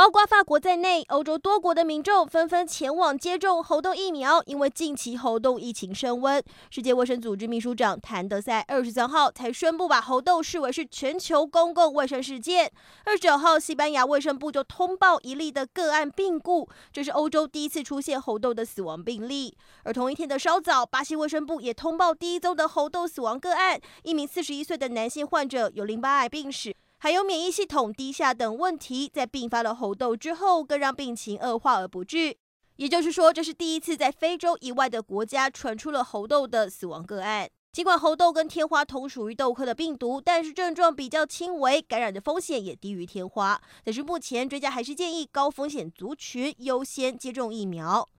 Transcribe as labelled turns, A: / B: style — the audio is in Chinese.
A: 包括法国在内，欧洲多国的民众纷纷前往接种猴痘疫苗，因为近期猴痘疫情升温。世界卫生组织秘书长谭德塞二十三号才宣布把猴痘视为是全球公共卫生事件。二十九号，西班牙卫生部就通报一例的个案病故，这是欧洲第一次出现猴痘的死亡病例。而同一天的稍早，巴西卫生部也通报第一宗的猴痘死亡个案，一名四十一岁的男性患者有淋巴癌病史。还有免疫系统低下等问题，在并发了猴痘之后，更让病情恶化而不治。也就是说，这是第一次在非洲以外的国家传出了猴痘的死亡个案。尽管猴痘跟天花同属于痘科的病毒，但是症状比较轻微，感染的风险也低于天花。但是目前专家还是建议高风险族群优先接种疫苗。